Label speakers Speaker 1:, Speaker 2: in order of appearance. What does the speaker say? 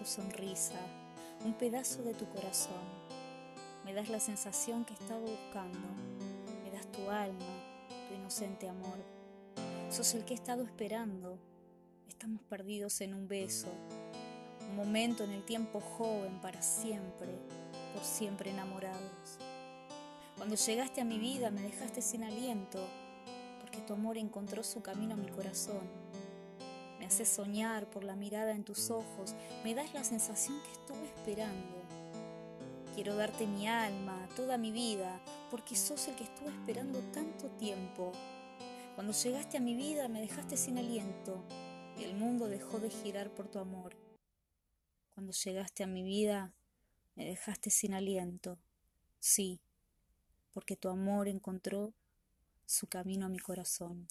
Speaker 1: tu sonrisa, un pedazo de tu corazón. Me das la sensación que estaba buscando, me das tu alma, tu inocente amor. Sos el que he estado esperando, estamos perdidos en un beso, un momento en el tiempo joven para siempre, por siempre enamorados. Cuando llegaste a mi vida me dejaste sin aliento, porque tu amor encontró su camino a mi corazón. Haces soñar por la mirada en tus ojos, me das la sensación que estuve esperando. Quiero darte mi alma, toda mi vida, porque sos el que estuve esperando tanto tiempo. Cuando llegaste a mi vida me dejaste sin aliento y el mundo dejó de girar por tu amor. Cuando llegaste a mi vida me dejaste sin aliento, sí porque tu amor encontró su camino a mi corazón.